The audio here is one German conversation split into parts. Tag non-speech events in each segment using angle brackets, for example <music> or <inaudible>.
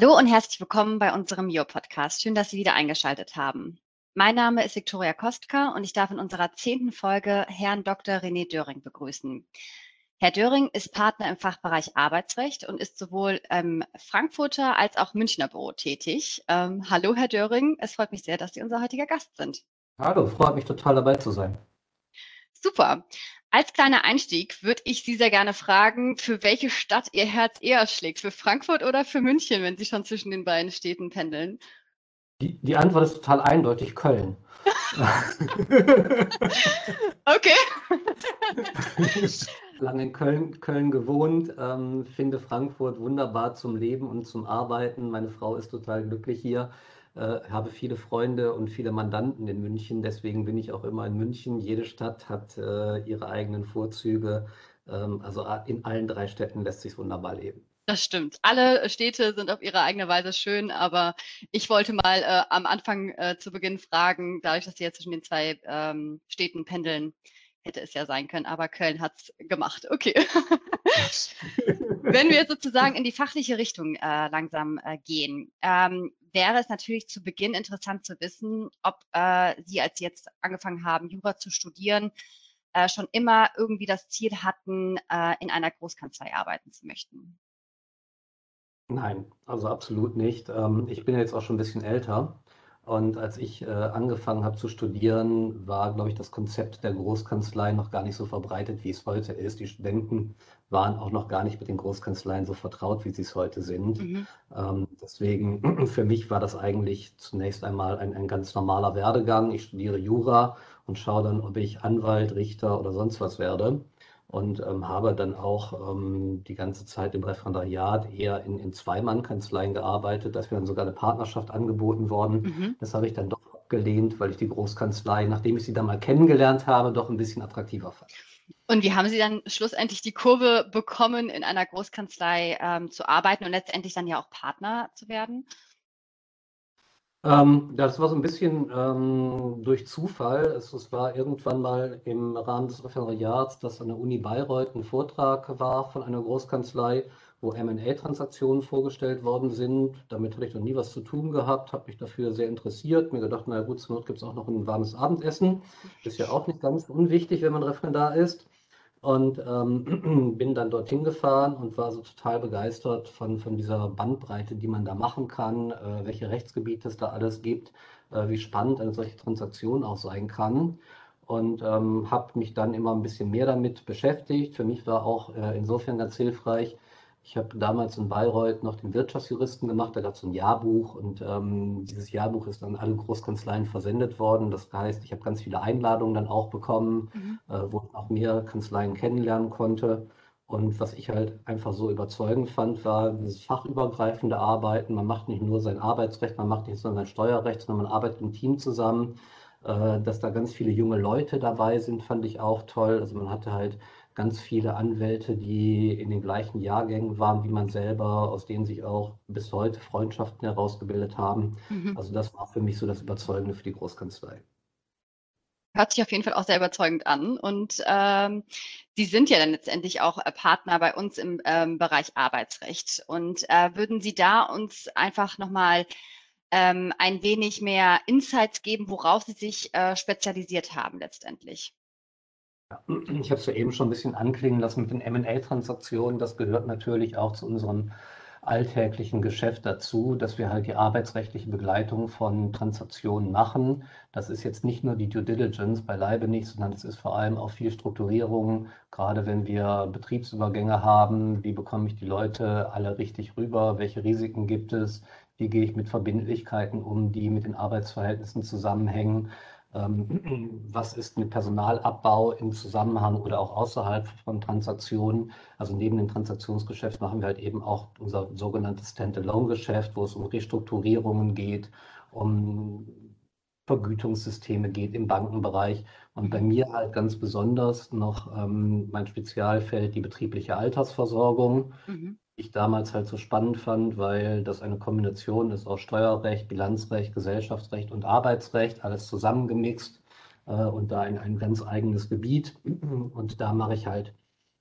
Hallo und herzlich willkommen bei unserem Mio-Podcast. Schön, dass Sie wieder eingeschaltet haben. Mein Name ist Viktoria Kostka und ich darf in unserer zehnten Folge Herrn Dr. René Döring begrüßen. Herr Döring ist Partner im Fachbereich Arbeitsrecht und ist sowohl im Frankfurter als auch Münchner Büro tätig. Ähm, hallo, Herr Döring. Es freut mich sehr, dass Sie unser heutiger Gast sind. Hallo, freut mich total dabei zu sein. Super. Als kleiner Einstieg würde ich Sie sehr gerne fragen, für welche Stadt Ihr Herz eher schlägt, für Frankfurt oder für München, wenn Sie schon zwischen den beiden Städten pendeln? Die, die Antwort ist total eindeutig Köln. <laughs> okay. <laughs> Lange in Köln, Köln gewohnt, ähm, finde Frankfurt wunderbar zum Leben und zum Arbeiten. Meine Frau ist total glücklich hier habe viele Freunde und viele Mandanten in München. Deswegen bin ich auch immer in München. Jede Stadt hat äh, ihre eigenen Vorzüge. Ähm, also in allen drei Städten lässt sich wunderbar leben. Das stimmt. Alle Städte sind auf ihre eigene Weise schön, aber ich wollte mal äh, am Anfang äh, zu Beginn fragen, dadurch, dass Sie jetzt zwischen den zwei ähm, Städten pendeln, hätte es ja sein können, aber Köln hat es gemacht. Okay. <laughs> Wenn wir sozusagen in die fachliche Richtung äh, langsam äh, gehen, ähm, wäre es natürlich zu Beginn interessant zu wissen, ob äh, Sie, als Sie jetzt angefangen haben, Jura zu studieren, äh, schon immer irgendwie das Ziel hatten, äh, in einer Großkanzlei arbeiten zu möchten. Nein, also absolut nicht. Ähm, ich bin jetzt auch schon ein bisschen älter. Und als ich äh, angefangen habe zu studieren, war, glaube ich, das Konzept der Großkanzlei noch gar nicht so verbreitet, wie es heute ist. Die Studenten waren auch noch gar nicht mit den Großkanzleien so vertraut, wie sie es heute sind. Mhm. Ähm, deswegen, <clears throat> für mich war das eigentlich zunächst einmal ein, ein ganz normaler Werdegang. Ich studiere Jura und schaue dann, ob ich Anwalt, Richter oder sonst was werde und ähm, habe dann auch ähm, die ganze Zeit im Referendariat eher in, in Zweimann-Kanzleien gearbeitet. Da ist mir dann sogar eine Partnerschaft angeboten worden. Mhm. Das habe ich dann doch abgelehnt, weil ich die Großkanzlei, nachdem ich sie dann mal kennengelernt habe, doch ein bisschen attraktiver fand. Und wie haben Sie dann schlussendlich die Kurve bekommen, in einer Großkanzlei ähm, zu arbeiten und letztendlich dann ja auch Partner zu werden? Ähm, das war so ein bisschen ähm, durch Zufall. Es, es, war irgendwann mal im Rahmen des Referendariats, dass an der Uni Bayreuth ein Vortrag war von einer Großkanzlei, wo M&A-Transaktionen vorgestellt worden sind. Damit hatte ich noch nie was zu tun gehabt, habe mich dafür sehr interessiert, mir gedacht, na gut, zur Not gibt es auch noch ein warmes Abendessen. Ist ja auch nicht ganz unwichtig, wenn man Referendar ist und ähm, <clears throat> bin dann dorthin gefahren und war so total begeistert von, von dieser Bandbreite, die man da machen kann, äh, welche Rechtsgebiete es da alles gibt, äh, wie spannend eine solche Transaktion auch sein kann. Und ähm, habe mich dann immer ein bisschen mehr damit beschäftigt. Für mich war auch äh, insofern ganz hilfreich, ich habe damals in Bayreuth noch den Wirtschaftsjuristen gemacht, da gab es ein Jahrbuch und ähm, dieses Jahrbuch ist an alle Großkanzleien versendet worden. Das heißt, ich habe ganz viele Einladungen dann auch bekommen, mhm. äh, wo ich auch mehr Kanzleien kennenlernen konnte. Und was ich halt einfach so überzeugend fand, war dieses fachübergreifende Arbeiten. Man macht nicht nur sein Arbeitsrecht, man macht nicht nur sein Steuerrecht, sondern man arbeitet im Team zusammen. Äh, dass da ganz viele junge Leute dabei sind, fand ich auch toll. Also man hatte halt ganz viele Anwälte, die in den gleichen Jahrgängen waren wie man selber, aus denen sich auch bis heute Freundschaften herausgebildet haben. Mhm. Also das war für mich so das Überzeugende für die Großkanzlei. Hört sich auf jeden Fall auch sehr überzeugend an. Und ähm, Sie sind ja dann letztendlich auch äh, Partner bei uns im ähm, Bereich Arbeitsrecht. Und äh, würden Sie da uns einfach nochmal ähm, ein wenig mehr Insights geben, worauf Sie sich äh, spezialisiert haben letztendlich? <clears throat> Ich habe es ja eben schon ein bisschen anklingen lassen mit den M&A-Transaktionen. Das gehört natürlich auch zu unserem alltäglichen Geschäft dazu, dass wir halt die arbeitsrechtliche Begleitung von Transaktionen machen. Das ist jetzt nicht nur die Due Diligence, beileibe nicht, sondern es ist vor allem auch viel Strukturierung, gerade wenn wir Betriebsübergänge haben. Wie bekomme ich die Leute alle richtig rüber? Welche Risiken gibt es? Wie gehe ich mit Verbindlichkeiten um, die mit den Arbeitsverhältnissen zusammenhängen? Ähm, <clears throat> was ist mit Personalabbau im Zusammenhang oder auch außerhalb von Transaktionen. Also neben dem Transaktionsgeschäft machen wir halt eben auch unser sogenanntes Standalone-Geschäft, wo es um Restrukturierungen geht, um Vergütungssysteme geht im Bankenbereich. Und bei mir halt ganz besonders noch ähm, mein Spezialfeld die betriebliche Altersversorgung. Mhm ich damals halt so spannend fand, weil das eine Kombination ist aus Steuerrecht, Bilanzrecht, Gesellschaftsrecht und Arbeitsrecht, alles zusammengemixt äh, und da in ein ganz eigenes Gebiet. Und da mache ich halt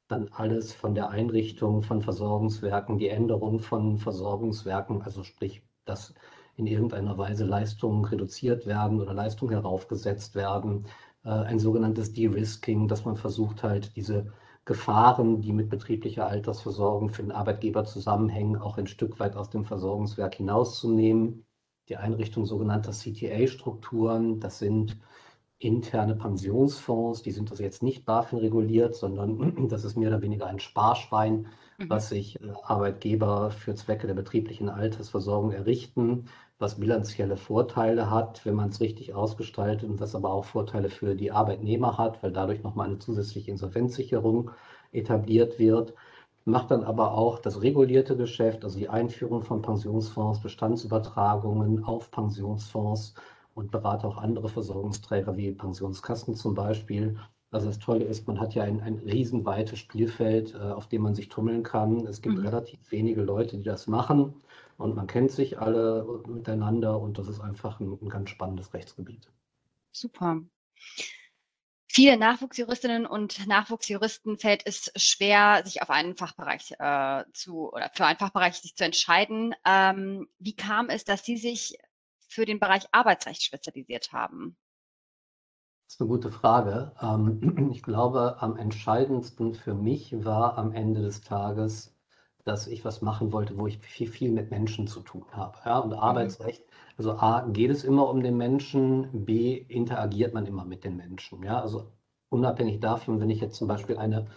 dann alles von der Einrichtung von Versorgungswerken, die Änderung von Versorgungswerken, also sprich, dass in irgendeiner Weise Leistungen reduziert werden oder Leistungen heraufgesetzt werden, äh, ein sogenanntes De-Risking, dass man versucht halt diese Gefahren, die mit betrieblicher Altersversorgung für den Arbeitgeber zusammenhängen, auch ein Stück weit aus dem Versorgungswerk hinauszunehmen. Die Einrichtung sogenannter CTA-Strukturen, das sind interne Pensionsfonds, die sind also jetzt nicht BaFin reguliert, sondern <clears throat> das ist mehr oder weniger ein Sparschwein, mhm. was sich Arbeitgeber für Zwecke der betrieblichen Altersversorgung errichten, was bilanzielle Vorteile hat, wenn man es richtig ausgestaltet und was aber auch Vorteile für die Arbeitnehmer hat, weil dadurch nochmal eine zusätzliche Insolvenzsicherung etabliert wird. Macht dann aber auch das regulierte Geschäft, also die Einführung von Pensionsfonds, Bestandsübertragungen auf Pensionsfonds und berate auch andere Versorgungsträger wie Pensionskassen zum Beispiel. Also das Tolle ist, man hat ja ein, ein riesenweites Spielfeld, äh, auf dem man sich tummeln kann. Es gibt mhm. relativ wenige Leute, die das machen und man kennt sich alle miteinander und das ist einfach ein, ein ganz spannendes Rechtsgebiet. Super. Viele Nachwuchsjuristinnen und Nachwuchsjuristen fällt es schwer, sich auf einen Fachbereich äh, zu oder für einen Fachbereich sich zu entscheiden. Ähm, wie kam es, dass Sie sich für den Bereich Arbeitsrecht spezialisiert haben? Das ist eine gute Frage. Ähm, <clears throat> ich glaube, am entscheidendsten für mich war am Ende des Tages, dass ich was machen wollte, wo ich viel, viel mit Menschen zu tun habe. Ja? Und mhm. Arbeitsrecht, also A, geht es immer um den Menschen, B, interagiert man immer mit den Menschen. Ja? Also unabhängig davon, wenn ich jetzt zum Beispiel eine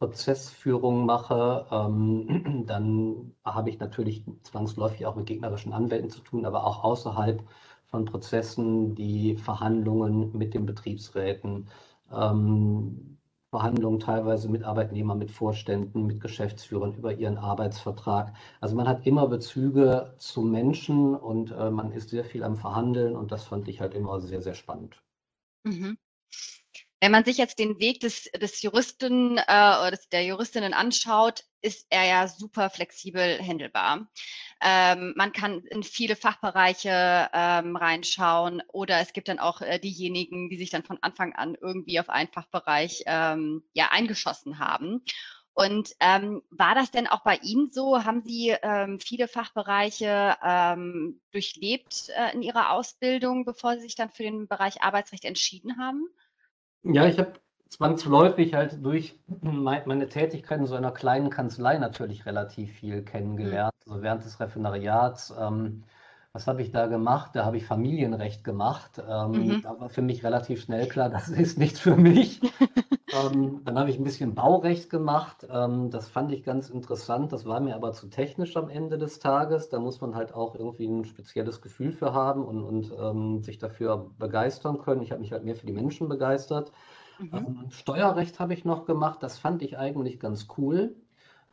Prozessführung mache, ähm, <clears throat> dann habe ich natürlich zwangsläufig auch mit gegnerischen Anwälten zu tun, aber auch außerhalb von Prozessen, die Verhandlungen mit den Betriebsräten, ähm, Verhandlungen teilweise mit Arbeitnehmern, mit Vorständen, mit Geschäftsführern über ihren Arbeitsvertrag. Also man hat immer Bezüge zu Menschen und äh, man ist sehr viel am Verhandeln und das fand ich halt immer sehr, sehr spannend. Mhm. Wenn man sich jetzt den Weg des, des Juristen äh, oder des, der Juristinnen anschaut, ist er ja super flexibel handelbar. Ähm, man kann in viele Fachbereiche ähm, reinschauen oder es gibt dann auch äh, diejenigen, die sich dann von Anfang an irgendwie auf einen Fachbereich ähm, ja eingeschossen haben. Und ähm, war das denn auch bei Ihnen so? Haben Sie ähm, viele Fachbereiche ähm, durchlebt äh, in Ihrer Ausbildung, bevor Sie sich dann für den Bereich Arbeitsrecht entschieden haben? Ja, ich habe zwangsläufig halt durch meine Tätigkeit in so einer kleinen Kanzlei natürlich relativ viel kennengelernt. Mhm. Also während des Referendariats, ähm, was habe ich da gemacht? Da habe ich Familienrecht gemacht. Ähm, mhm. Da war für mich relativ schnell klar, das <laughs> ist nichts für mich. <laughs> ähm, dann habe ich ein bisschen Baurecht gemacht. Ähm, das fand ich ganz interessant. Das war mir aber zu technisch am Ende des Tages. Da muss man halt auch irgendwie ein spezielles Gefühl für haben und, und ähm, sich dafür begeistern können. Ich habe mich halt mehr für die Menschen begeistert. Mhm. Ähm, Steuerrecht habe ich noch gemacht. Das fand ich eigentlich ganz cool.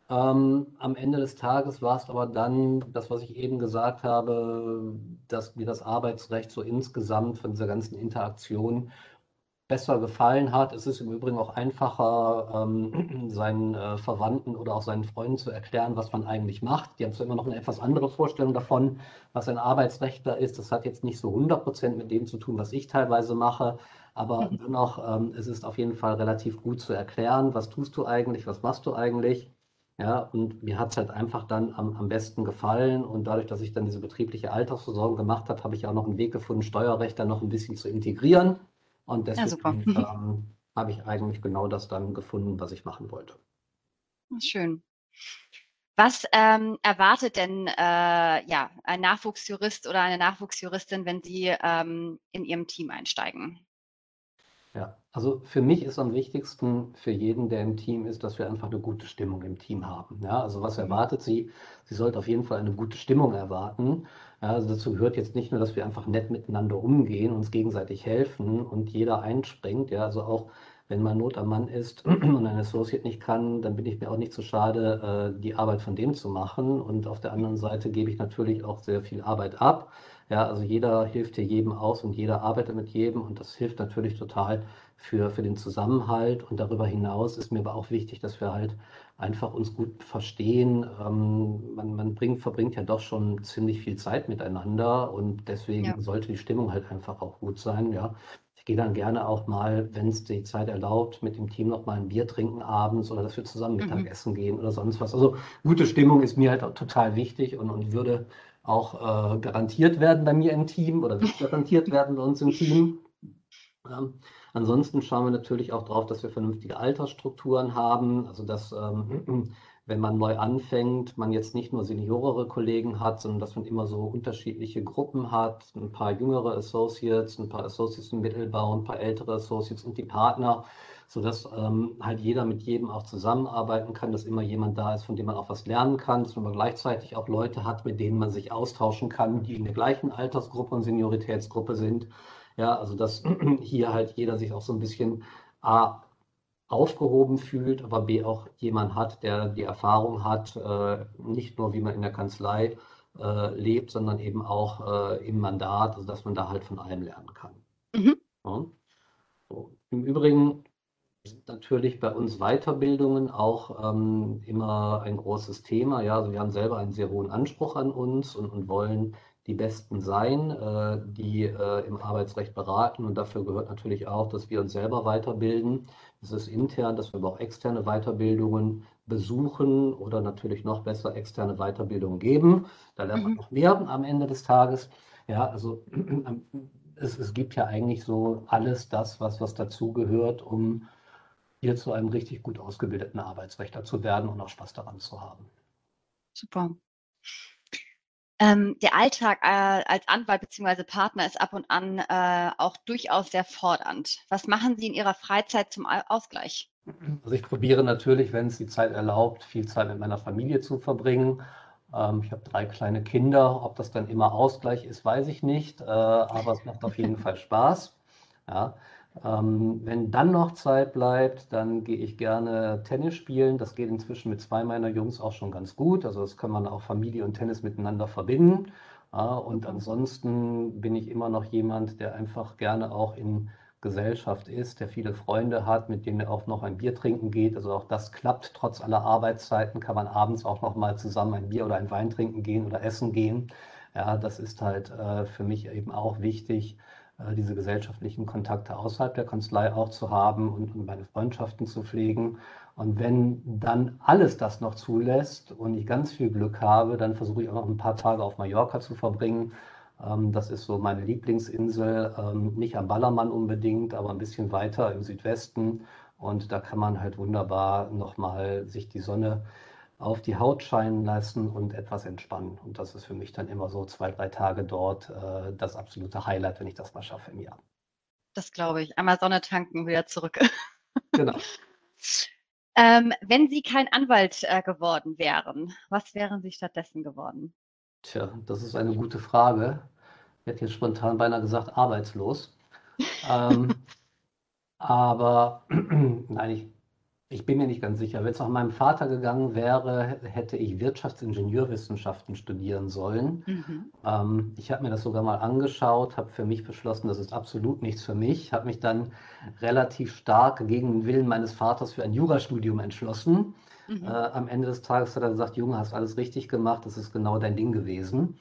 Ähm, am Ende des Tages war es aber dann das, was ich eben gesagt habe, dass mir das Arbeitsrecht so insgesamt von dieser ganzen Interaktion besser gefallen hat. Es ist im Übrigen auch einfacher, ähm, <clears throat> seinen äh, Verwandten oder auch seinen Freunden zu erklären, was man eigentlich macht. Die haben zwar immer noch eine etwas andere Vorstellung davon, was ein Arbeitsrechtler ist. Das hat jetzt nicht so 100 Prozent mit dem zu tun, was ich teilweise mache. Aber <laughs> dennoch, ähm, es ist auf jeden Fall relativ gut zu erklären, was tust du eigentlich, was machst du eigentlich. Ja, und mir hat es halt einfach dann am, am besten gefallen. Und dadurch, dass ich dann diese betriebliche Altersversorgung gemacht habe, habe ich auch noch einen Weg gefunden, Steuerrecht dann noch ein bisschen zu integrieren. Und deswegen ja, ähm, habe ich eigentlich genau das dann gefunden, was ich machen wollte. Schön. Was ähm, erwartet denn äh, ja, ein Nachwuchsjurist oder eine Nachwuchsjuristin, wenn sie ähm, in ihrem Team einsteigen? Ja, also für mich ist am wichtigsten für jeden, der im Team ist, dass wir einfach eine gute Stimmung im Team haben. Ja, also was mhm. erwartet sie? Sie sollte auf jeden Fall eine gute Stimmung erwarten. Ja, also dazu gehört jetzt nicht nur, dass wir einfach nett miteinander umgehen, uns gegenseitig helfen und jeder einspringt. Ja, also auch wenn mal Not am Mann ist <clears throat> und ein Associate nicht kann, dann bin ich mir auch nicht so schade, äh, die Arbeit von dem zu machen. Und auf der anderen Seite gebe ich natürlich auch sehr viel Arbeit ab. Ja, also jeder hilft hier jedem aus und jeder arbeitet mit jedem und das hilft natürlich total für, für den Zusammenhalt. Und darüber hinaus ist mir aber auch wichtig, dass wir halt einfach uns gut verstehen. Ähm, man man bringt, verbringt ja doch schon ziemlich viel Zeit miteinander und deswegen ja. sollte die Stimmung halt einfach auch gut sein. Ja. Ich gehe dann gerne auch mal, wenn es die Zeit erlaubt, mit dem Team noch mal ein Bier trinken abends oder dass wir zusammen Mhm. Mittagessen gehen oder sonst was. Also gute Stimmung ist mir halt auch total wichtig und, und würde auch äh, garantiert werden bei mir im Team oder wird <laughs> garantiert werden bei uns im Team. Ähm, ansonsten schauen wir natürlich auch darauf, dass wir vernünftige Altersstrukturen haben, also dass ähm, <clears throat> wenn man neu anfängt, man jetzt nicht nur seniorere Kollegen hat, sondern dass man immer so unterschiedliche Gruppen hat, ein paar jüngere Associates, ein paar Associates im Mittelbau, ein paar ältere Associates und die Partner, sodass ähm, halt jeder mit jedem auch zusammenarbeiten kann, dass immer jemand da ist, von dem man auch was lernen kann, dass man gleichzeitig auch Leute hat, mit denen man sich austauschen kann, die in der gleichen Altersgruppe und Senioritätsgruppe sind. Ja, also dass <clears throat> hier halt jeder sich auch so ein bisschen A, aufgehoben fühlt, aber B auch jemand hat, der die Erfahrung hat, äh, nicht nur wie man in der Kanzlei äh, lebt, sondern eben auch äh, im Mandat, also dass man da halt von allem lernen kann. Mhm. Ja. So. Im Übrigen sind natürlich bei uns Weiterbildungen auch ähm, immer ein großes Thema. Ja, also wir haben selber einen sehr hohen Anspruch an uns und, und wollen die Besten sein, äh, die äh, im Arbeitsrecht beraten. Und dafür gehört natürlich auch, dass wir uns selber weiterbilden. Das ist intern, dass wir aber auch externe Weiterbildungen besuchen oder natürlich noch besser externe Weiterbildungen geben. Da lernt man Mhm. noch mehr am Ende des Tages. Ja, also es, es gibt ja eigentlich so alles das, was, was dazugehört, um hier zu einem richtig gut ausgebildeten Arbeitsrechtler zu werden und auch Spaß daran zu haben. Super. Ähm, der Alltag äh, als Anwalt bzw. Partner ist ab und an äh, auch durchaus sehr fordernd. Was machen Sie in Ihrer Freizeit zum Au- Ausgleich? Also ich probiere natürlich, wenn es die Zeit erlaubt, viel Zeit mit meiner Familie zu verbringen. Ähm, ich habe drei kleine Kinder. Ob das dann immer Ausgleich ist, weiß ich nicht. Äh, aber es macht auf jeden <laughs> Fall Spaß. Ja. Ähm, wenn dann noch Zeit bleibt, dann gehe ich gerne Tennis spielen. Das geht inzwischen mit zwei meiner Jungs auch schon ganz gut. Also das kann man auch Familie und Tennis miteinander verbinden. Ja, und ansonsten bin ich immer noch jemand, der einfach gerne auch in Gesellschaft ist, der viele Freunde hat, mit denen er auch noch ein Bier trinken geht. Also auch das klappt. Trotz aller Arbeitszeiten kann man abends auch noch mal zusammen ein Bier oder ein Wein trinken gehen oder essen gehen. Ja, das ist halt äh, für mich eben auch wichtig, diese gesellschaftlichen Kontakte außerhalb der Kanzlei auch zu haben und, und meine Freundschaften zu pflegen. Und wenn dann alles das noch zulässt und ich ganz viel Glück habe, dann versuche ich auch noch ein paar Tage auf Mallorca zu verbringen. Ähm, das ist so meine Lieblingsinsel, ähm, nicht am Ballermann unbedingt, aber ein bisschen weiter im Südwesten. Und da kann man halt wunderbar nochmal sich die Sonne auf die Haut scheinen lassen und etwas entspannen. Und das ist für mich dann immer so zwei, drei Tage dort äh, das absolute Highlight, wenn ich das mal schaffe im Jahr. Das glaube ich. Einmal Sonne tanken, wieder zurück. <laughs> Genau. Ähm, wenn Sie kein Anwalt äh, geworden wären, was wären Sie stattdessen geworden? Tja, das ist eine gute Frage. Ich hätte jetzt spontan beinahe gesagt, arbeitslos. ähm, <laughs> aber <clears throat> nein, ich, ich bin mir nicht ganz sicher. Wenn es nach meinem Vater gegangen wäre, hätte ich Wirtschaftsingenieurwissenschaften studieren sollen. Mhm. Ähm, ich habe mir das sogar mal angeschaut, habe für mich beschlossen, das ist absolut nichts für mich, habe mich dann relativ stark gegen den Willen meines Vaters für ein Jurastudium entschlossen. Mhm. Äh, am Ende des Tages hat er gesagt, Junge, hast alles richtig gemacht, das ist genau dein Ding gewesen.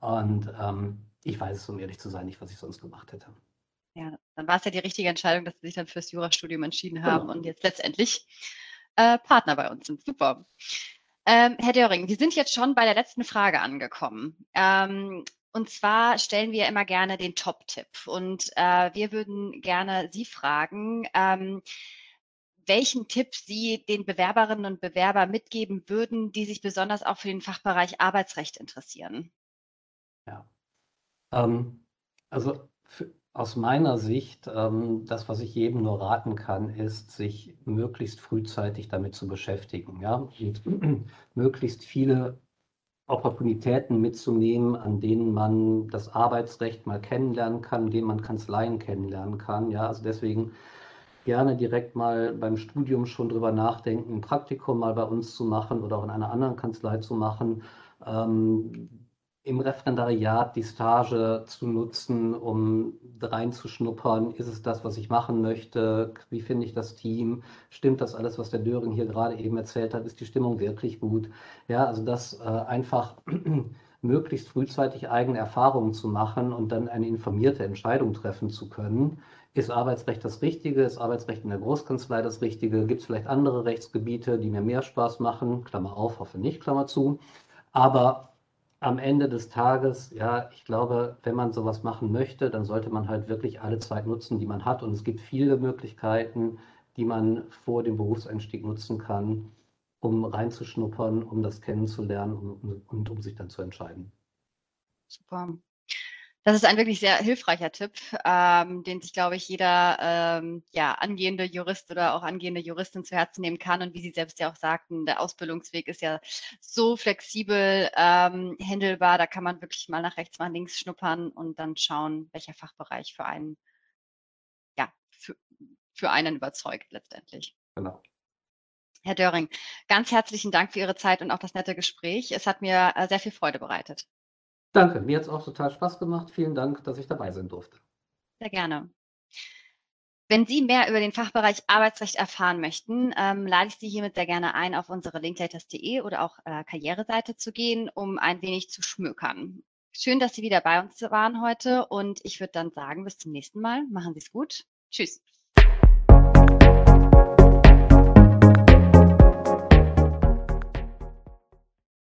Und ähm, ich weiß es, um ehrlich zu sein, nicht, was ich sonst gemacht hätte. Ja, dann war es ja die richtige Entscheidung, dass Sie sich dann fürs Jurastudium entschieden haben Genau. und jetzt letztendlich äh, Partner bei uns sind. Super. Ähm, Herr Döring, wir sind jetzt schon bei der letzten Frage angekommen. Ähm, und zwar stellen wir immer gerne den Top-Tipp. Und äh, wir würden gerne Sie fragen, ähm, welchen Tipp Sie den Bewerberinnen und Bewerbern mitgeben würden, die sich besonders auch für den Fachbereich Arbeitsrecht interessieren. Ähm, also für, aus meiner Sicht, ähm, das, was ich jedem nur raten kann, ist, sich möglichst frühzeitig damit zu beschäftigen, ja, und <clears throat> möglichst viele Opportunitäten mitzunehmen, an denen man das Arbeitsrecht mal kennenlernen kann, in denen man Kanzleien kennenlernen kann, ja, also deswegen gerne direkt mal beim Studium schon drüber nachdenken, ein Praktikum mal bei uns zu machen oder auch in einer anderen Kanzlei zu machen. Ähm, im Referendariat die Stage zu nutzen, um reinzuschnuppern, ist es das, was ich machen möchte? Wie finde ich das Team? Stimmt das alles, was der Döring hier gerade eben erzählt hat? Ist die Stimmung wirklich gut? Ja, also das äh, einfach <clears throat> möglichst frühzeitig eigene Erfahrungen zu machen und dann eine informierte Entscheidung treffen zu können, ist Arbeitsrecht das Richtige? Ist Arbeitsrecht in der Großkanzlei das Richtige? Gibt es vielleicht andere Rechtsgebiete, die mir mehr Spaß machen? Klammer auf, hoffe nicht, Klammer zu. Aber am Ende des Tages, ja, ich glaube, wenn man sowas machen möchte, dann sollte man halt wirklich alle Zeit nutzen, die man hat. Und es gibt viele Möglichkeiten, die man vor dem Berufseinstieg nutzen kann, um reinzuschnuppern, um das kennenzulernen und, und um sich dann zu entscheiden. Super. Das ist ein wirklich sehr hilfreicher Tipp, ähm, den sich, glaube ich, jeder ähm, ja, angehende Jurist oder auch angehende Juristin zu Herzen nehmen kann. Und wie Sie selbst ja auch sagten, der Ausbildungsweg ist ja so flexibel ähm, handelbar. Da kann man wirklich mal nach rechts, mal links schnuppern und dann schauen, welcher Fachbereich für einen, ja, für, für einen überzeugt letztendlich. Genau. Herr Döring, ganz herzlichen Dank für Ihre Zeit und auch das nette Gespräch. Es hat mir äh, sehr viel Freude bereitet. Danke, mir hat es auch total Spaß gemacht. Vielen Dank, dass ich dabei sein durfte. Sehr gerne. Wenn Sie mehr über den Fachbereich Arbeitsrecht erfahren möchten, ähm, lade ich Sie hiermit sehr gerne ein, auf unsere linklaters.de oder auch äh, Karriereseite zu gehen, um ein wenig zu schmökern. Schön, dass Sie wieder bei uns waren heute und ich würde dann sagen, bis zum nächsten Mal. Machen Sie es gut. Tschüss.